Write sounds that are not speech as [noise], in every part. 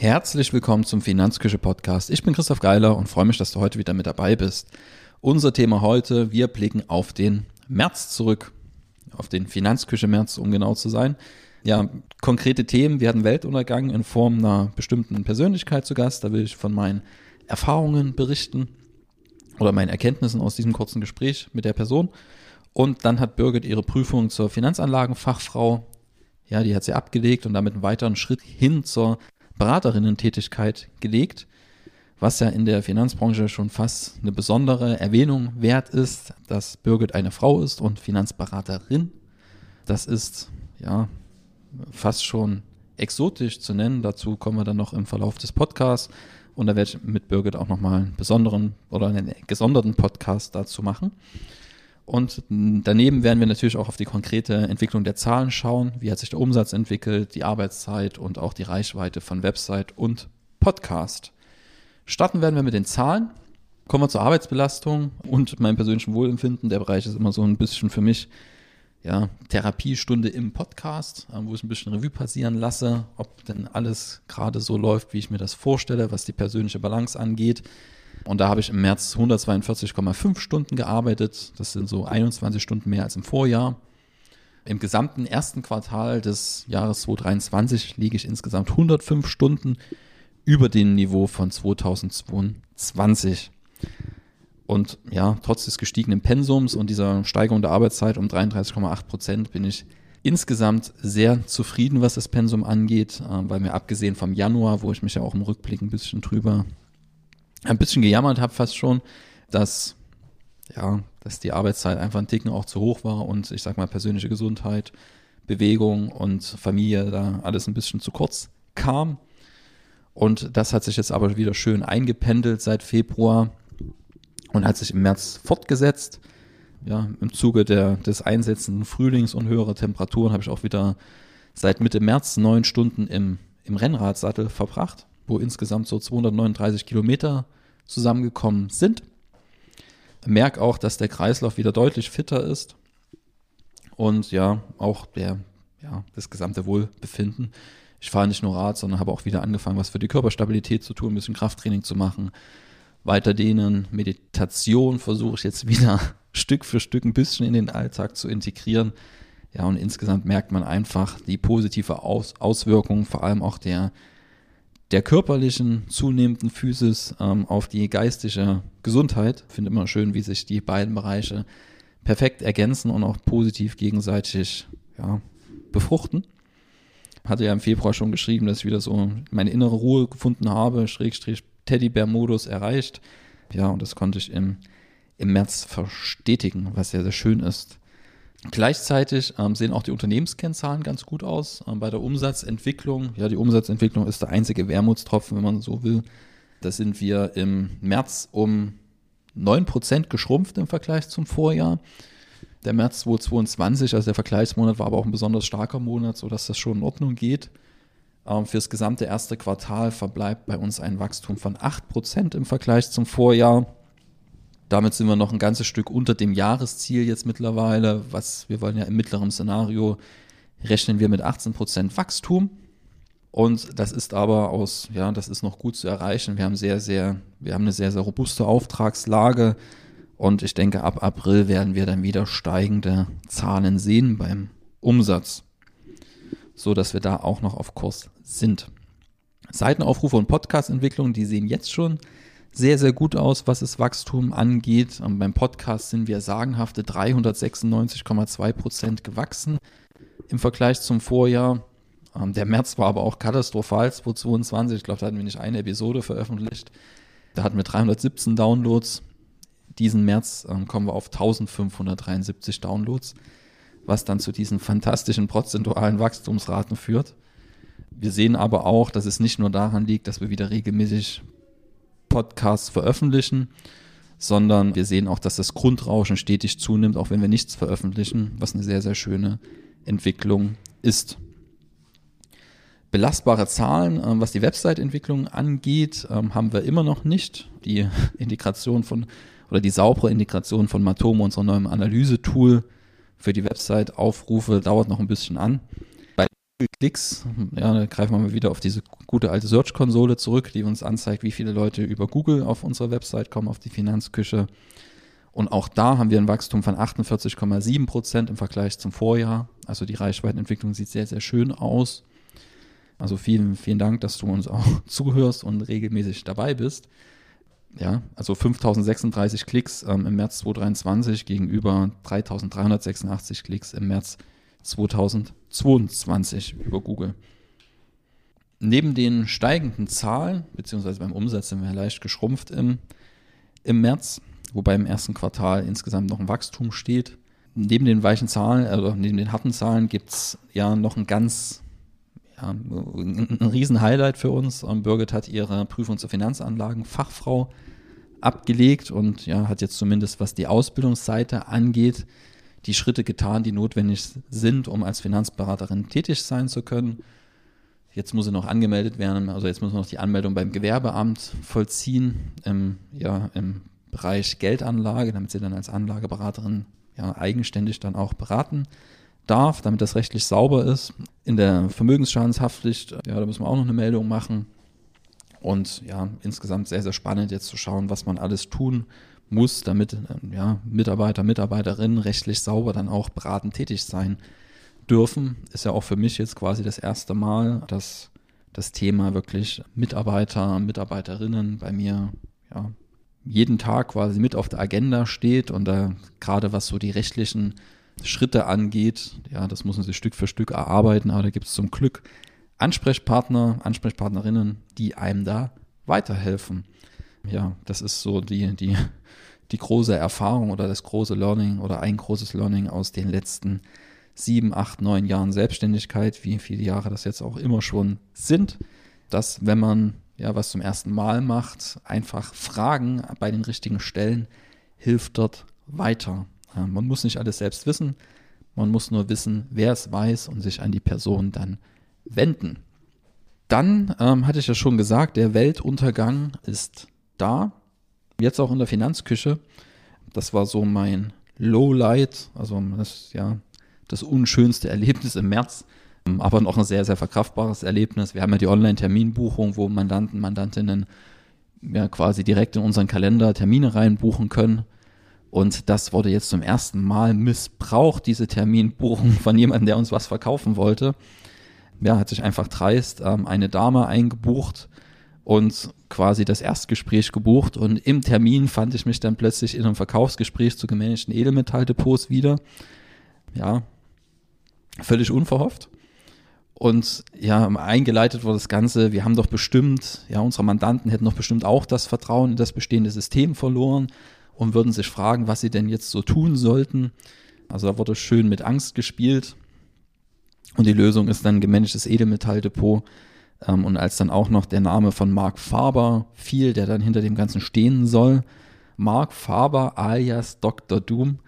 Herzlich willkommen zum Finanzküche Podcast. Ich bin Christoph Geiler und freue mich, dass du heute wieder mit dabei bist. Unser Thema heute, wir blicken auf den März zurück, auf den Finanzküche März, um genau zu sein. Ja, konkrete Themen, wir hatten Weltuntergang in Form einer bestimmten Persönlichkeit zu Gast, da will ich von meinen Erfahrungen berichten oder meinen Erkenntnissen aus diesem kurzen Gespräch mit der Person. Und dann hat Birgit ihre Prüfung zur Finanzanlagenfachfrau, ja, die hat sie abgelegt und damit einen weiteren Schritt hin zur Beraterinnen-Tätigkeit gelegt, was ja in der Finanzbranche schon fast eine besondere Erwähnung wert ist, dass Birgit eine Frau ist und Finanzberaterin. Das ist ja fast schon exotisch zu nennen. Dazu kommen wir dann noch im Verlauf des Podcasts. Und da werde ich mit Birgit auch nochmal einen besonderen oder einen gesonderten Podcast dazu machen. Und daneben werden wir natürlich auch auf die konkrete Entwicklung der Zahlen schauen. Wie hat sich der Umsatz entwickelt, die Arbeitszeit und auch die Reichweite von Website und Podcast. Starten werden wir mit den Zahlen. Kommen wir zur Arbeitsbelastung und meinem persönlichen Wohlempfinden. Der Bereich ist immer so ein bisschen für mich ja, Therapiestunde im Podcast, äh, wo ich ein bisschen Revue passieren lasse, ob denn alles gerade so läuft, wie ich mir das vorstelle, was die persönliche Balance angeht. Und da habe ich im März 142,5 Stunden gearbeitet. Das sind so 21 Stunden mehr als im Vorjahr. Im gesamten ersten Quartal des Jahres 2023 liege ich insgesamt 105 Stunden über dem Niveau von 2022. Und ja, trotz des gestiegenen Pensums und dieser Steigerung der Arbeitszeit um 33,8 Prozent bin ich insgesamt sehr zufrieden, was das Pensum angeht, äh, weil mir abgesehen vom Januar, wo ich mich ja auch im Rückblick ein bisschen drüber ein bisschen gejammert habe fast schon, dass ja, dass die Arbeitszeit einfach ein Ticken auch zu hoch war und ich sag mal persönliche Gesundheit, Bewegung und Familie da alles ein bisschen zu kurz kam. Und das hat sich jetzt aber wieder schön eingependelt seit Februar und hat sich im März fortgesetzt. Ja, im Zuge der, des einsetzenden Frühlings und höherer Temperaturen habe ich auch wieder seit Mitte März neun Stunden im, im Rennradsattel verbracht wo insgesamt so 239 Kilometer zusammengekommen sind. Merk auch, dass der Kreislauf wieder deutlich fitter ist und ja, auch der, ja, das gesamte Wohlbefinden. Ich fahre nicht nur Rad, sondern habe auch wieder angefangen, was für die Körperstabilität zu tun, ein bisschen Krafttraining zu machen, weiter dehnen, Meditation versuche ich jetzt wieder [laughs] Stück für Stück ein bisschen in den Alltag zu integrieren. Ja, und insgesamt merkt man einfach die positive Aus Auswirkung, vor allem auch der der körperlichen zunehmenden Physis ähm, auf die geistige Gesundheit. Ich finde immer schön, wie sich die beiden Bereiche perfekt ergänzen und auch positiv gegenseitig ja, befruchten. Hatte ja im Februar schon geschrieben, dass ich wieder so meine innere Ruhe gefunden habe, Schrägstrich Teddybär-Modus erreicht. Ja, und das konnte ich im, im März verstetigen, was sehr, sehr schön ist. Gleichzeitig ähm, sehen auch die Unternehmenskennzahlen ganz gut aus. Ähm, bei der Umsatzentwicklung, ja, die Umsatzentwicklung ist der einzige Wermutstropfen, wenn man so will. Da sind wir im März um 9% geschrumpft im Vergleich zum Vorjahr. Der März 2022, also der Vergleichsmonat, war aber auch ein besonders starker Monat, sodass das schon in Ordnung geht. Ähm, fürs gesamte erste Quartal verbleibt bei uns ein Wachstum von 8% im Vergleich zum Vorjahr. Damit sind wir noch ein ganzes Stück unter dem Jahresziel jetzt mittlerweile. Was wir wollen ja im mittleren Szenario rechnen wir mit 18 Prozent Wachstum. Und das ist aber aus, ja, das ist noch gut zu erreichen. Wir haben sehr, sehr, wir haben eine sehr, sehr robuste Auftragslage. Und ich denke, ab April werden wir dann wieder steigende Zahlen sehen beim Umsatz. So dass wir da auch noch auf Kurs sind. Seitenaufrufe und Podcast-Entwicklung, die sehen jetzt schon sehr, sehr gut aus, was das Wachstum angeht. Und beim Podcast sind wir sagenhafte 396,2 Prozent gewachsen im Vergleich zum Vorjahr. Ähm, der März war aber auch katastrophal, 2022. Ich glaube, da hatten wir nicht eine Episode veröffentlicht. Da hatten wir 317 Downloads. Diesen März ähm, kommen wir auf 1573 Downloads, was dann zu diesen fantastischen prozentualen Wachstumsraten führt. Wir sehen aber auch, dass es nicht nur daran liegt, dass wir wieder regelmäßig Podcasts veröffentlichen, sondern wir sehen auch, dass das Grundrauschen stetig zunimmt, auch wenn wir nichts veröffentlichen, was eine sehr, sehr schöne Entwicklung ist. Belastbare Zahlen, ähm, was die Website-Entwicklung angeht, ähm, haben wir immer noch nicht. Die [laughs] Integration von oder die saubere Integration von Matomo, unserem neuen Analyse-Tool für die Website-Aufrufe, dauert noch ein bisschen an. Bei Klicks. Ja, greifen wir mal wieder auf diese gute alte Search-Konsole zurück, die uns anzeigt, wie viele Leute über Google auf unsere Website kommen, auf die Finanzküche. Und auch da haben wir ein Wachstum von 48,7 Prozent im Vergleich zum Vorjahr. Also die Reichweitenentwicklung sieht sehr, sehr schön aus. Also vielen, vielen Dank, dass du uns auch [laughs] zuhörst und regelmäßig dabei bist. Ja, also 5036 Klicks ähm, im März 2023 gegenüber 3386 Klicks im März 2022 über Google. Neben den steigenden Zahlen, beziehungsweise beim Umsatz sind wir leicht geschrumpft im, im März, wobei im ersten Quartal insgesamt noch ein Wachstum steht. Neben den weichen Zahlen, also neben den harten Zahlen, gibt es ja noch ein ganz, ein, Riesen-Highlight für uns. Ähm, Birgit hat ihre Prüfung zur Finanzanlagen Fachfrau abgelegt und ja, hat jetzt zumindest, was die Ausbildungsseite angeht, die Schritte getan, die notwendig sind, um als Finanzberaterin tätig sein zu können. Jetzt muss sie noch angemeldet werden, also jetzt muss man noch die Anmeldung beim Gewerbeamt vollziehen, im, ja, im Bereich Geldanlage, damit sie dann als Anlageberaterin ja, eigenständig dann auch beraten darf, damit das rechtlich sauber ist. In der Vermögensschadenshaftpflicht, ja, da müssen wir auch noch eine Meldung machen. Und ja, insgesamt sehr, sehr spannend jetzt zu schauen, was man alles tun muss, damit ja, Mitarbeiter, Mitarbeiterinnen rechtlich sauber dann auch beratend tätig sein dürfen. Ist ja auch für mich jetzt quasi das erste Mal, dass das Thema wirklich Mitarbeiter, Mitarbeiterinnen bei mir ja, jeden Tag quasi mit auf der Agenda steht und da gerade was so die rechtlichen Schritte angeht, ja, das muss man sich Stück für Stück erarbeiten, aber da gibt es zum Glück Ansprechpartner, Ansprechpartnerinnen, die einem da weiterhelfen. Ja, das ist so die, die, die große Erfahrung oder das große Learning oder ein großes Learning aus den letzten sieben, acht, neun Jahren Selbstständigkeit, wie viele Jahre das jetzt auch immer schon sind, dass wenn man ja was zum ersten Mal macht, einfach fragen bei den richtigen Stellen hilft dort weiter. Man muss nicht alles selbst wissen, man muss nur wissen, wer es weiß und sich an die Person dann wenden. Dann ähm, hatte ich ja schon gesagt, der Weltuntergang ist da. Jetzt auch in der Finanzküche. Das war so mein Lowlight, also das, ja, das unschönste Erlebnis im März, ähm, aber noch ein sehr, sehr verkraftbares Erlebnis. Wir haben ja die Online-Terminbuchung, wo Mandanten, Mandantinnen ja quasi direkt in unseren Kalender Termine reinbuchen können. Und das wurde jetzt zum ersten Mal missbraucht, diese Terminbuchung von jemandem, der uns was verkaufen wollte ja, hat sich einfach dreist ähm, eine Dame eingebucht und quasi das Erstgespräch gebucht und im Termin fand ich mich dann plötzlich in einem Verkaufsgespräch zu gemanagten Edelmetalldepots wieder. Ja, völlig unverhofft. Und ja, eingeleitet wurde das Ganze, wir haben doch bestimmt, ja, unsere Mandanten hätten doch bestimmt auch das Vertrauen in das bestehende System verloren und würden sich fragen, was sie denn jetzt so tun sollten. Also da wurde schön mit Angst gespielt. Und die Lösung ist dann gemanagtes Edelmetalldepot. Ähm, und als dann auch noch der Name von Mark Faber fiel, der dann hinter dem Ganzen stehen soll, Mark Faber alias Dr. Doom,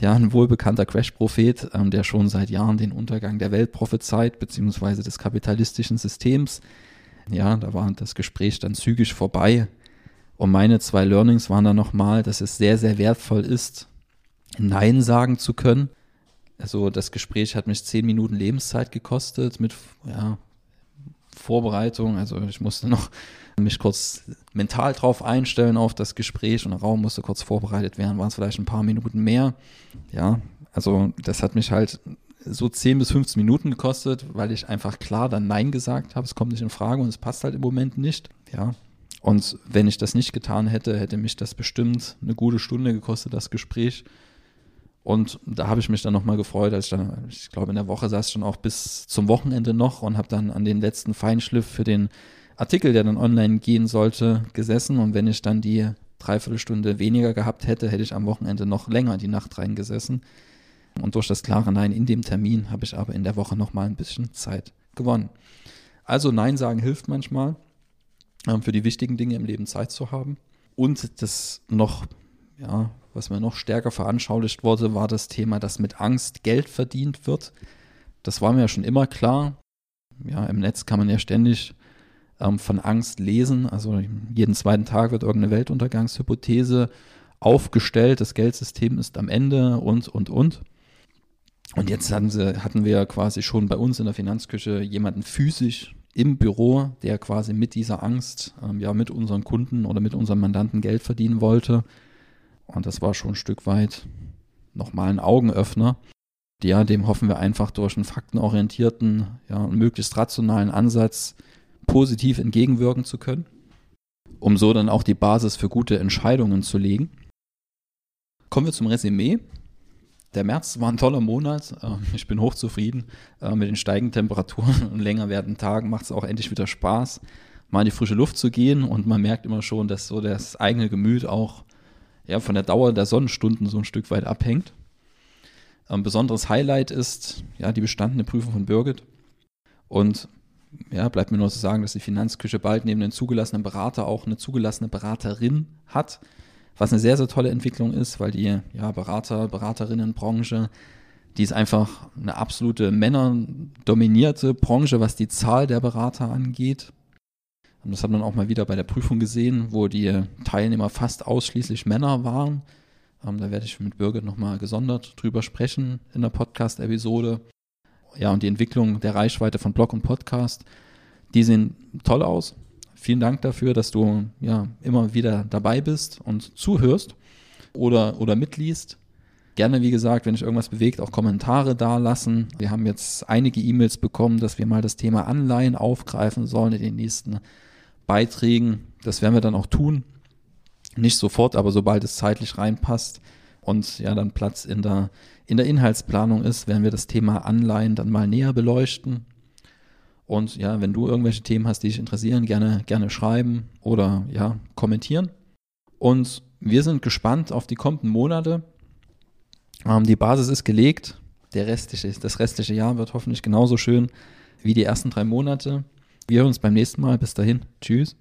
ja, ein wohlbekannter Crash-Prophet, ähm, der schon seit Jahren den Untergang der Welt prophezeit, beziehungsweise des kapitalistischen Systems. Ja, da war das Gespräch dann zügig vorbei. Und meine zwei Learnings waren dann nochmal, dass es sehr, sehr wertvoll ist, Nein sagen zu können also das Gespräch hat mich zehn Minuten Lebenszeit gekostet mit ja, Vorbereitung. Also ich musste noch mich kurz mental drauf einstellen auf das Gespräch und der Raum musste kurz vorbereitet werden, waren es vielleicht ein paar Minuten mehr. Ja, also das hat mich halt so 10 bis 15 Minuten gekostet, weil ich einfach klar dann Nein gesagt habe. Es kommt nicht in Frage und es passt halt im Moment nicht. Ja. Und wenn ich das nicht getan hätte, hätte mich das bestimmt eine gute Stunde gekostet, das Gespräch. Und da habe ich mich dann nochmal gefreut, als ich dann, ich glaube, in der Woche saß ich schon auch bis zum Wochenende noch und habe dann an den letzten Feinschliff für den Artikel, der dann online gehen sollte, gesessen. Und wenn ich dann die Dreiviertelstunde weniger gehabt hätte, hätte ich am Wochenende noch länger die Nacht reingesessen. Und durch das klare Nein in dem Termin habe ich aber in der Woche nochmal ein bisschen Zeit gewonnen. Also Nein sagen hilft manchmal, für die wichtigen Dinge im Leben Zeit zu haben. Und das noch ja, was mir noch stärker veranschaulicht wurde, war das Thema, dass mit Angst Geld verdient wird. Das war mir ja schon immer klar. Ja, im Netz kann man ja ständig ähm, von Angst lesen. Also jeden zweiten Tag wird irgendeine Weltuntergangshypothese aufgestellt. Das Geldsystem ist am Ende und, und, und. Und jetzt hatten, sie, hatten wir quasi schon bei uns in der Finanzküche jemanden physisch im Büro, der quasi mit dieser Angst, ähm, ja, mit unseren Kunden oder mit unseren Mandanten Geld verdienen wollte. Und das war schon ein Stück weit nochmal ein Augenöffner. Ja, dem hoffen wir einfach durch einen faktenorientierten, ja, möglichst rationalen Ansatz positiv entgegenwirken zu können, um so dann auch die Basis für gute Entscheidungen zu legen. Kommen wir zum Resümee. Der März war ein toller Monat. Ähm, ich bin hochzufrieden äh, mit den steigenden Temperaturen und [laughs] länger werdenden Tagen. Macht es auch endlich wieder Spaß, mal in die frische Luft zu gehen. Und man merkt immer schon, dass so das eigene Gemüt auch ja, von der Dauer der Sonnenstunden so ein Stück weit abhängt. Ein besonderes Highlight ist ja die bestandene Prüfung von Birgit. Und ja, bleibt mir nur zu sagen, dass die Finanzküche bald neben den zugelassenen Berater auch eine zugelassene Beraterin hat was eine sehr, sehr tolle Entwicklung ist, weil die ja, Berater, Beraterinnenbranche, die ist einfach eine absolute männerdominierte Branche, was die Zahl der Berater angeht. Und das hat man auch mal wieder bei der Prüfung gesehen, wo die Teilnehmer fast ausschließlich Männer waren. Ähm, da werde ich mit Birgit nochmal gesondert drüber sprechen in der Podcast-Episode. Ja, und die Entwicklung der Reichweite von Blog und Podcast, die sehen toll aus. Vielen Dank dafür, dass du ja immer wieder dabei bist und zuhörst oder, oder mitliest. Gerne, wie gesagt, wenn ich irgendwas bewegt, auch Kommentare da lassen. Wir haben jetzt einige E-Mails bekommen, dass wir mal das Thema Anleihen aufgreifen sollen in den nächsten Beiträgen. Das werden wir dann auch tun. Nicht sofort, aber sobald es zeitlich reinpasst und ja dann Platz in der, in der Inhaltsplanung ist, werden wir das Thema Anleihen dann mal näher beleuchten. Und ja, wenn du irgendwelche Themen hast, die dich interessieren, gerne, gerne schreiben oder ja, kommentieren. Und wir sind gespannt auf die kommenden Monate. Ähm, die Basis ist gelegt. Der restliche, das restliche Jahr wird hoffentlich genauso schön wie die ersten drei Monate. Wir hören uns beim nächsten Mal. Bis dahin. Tschüss.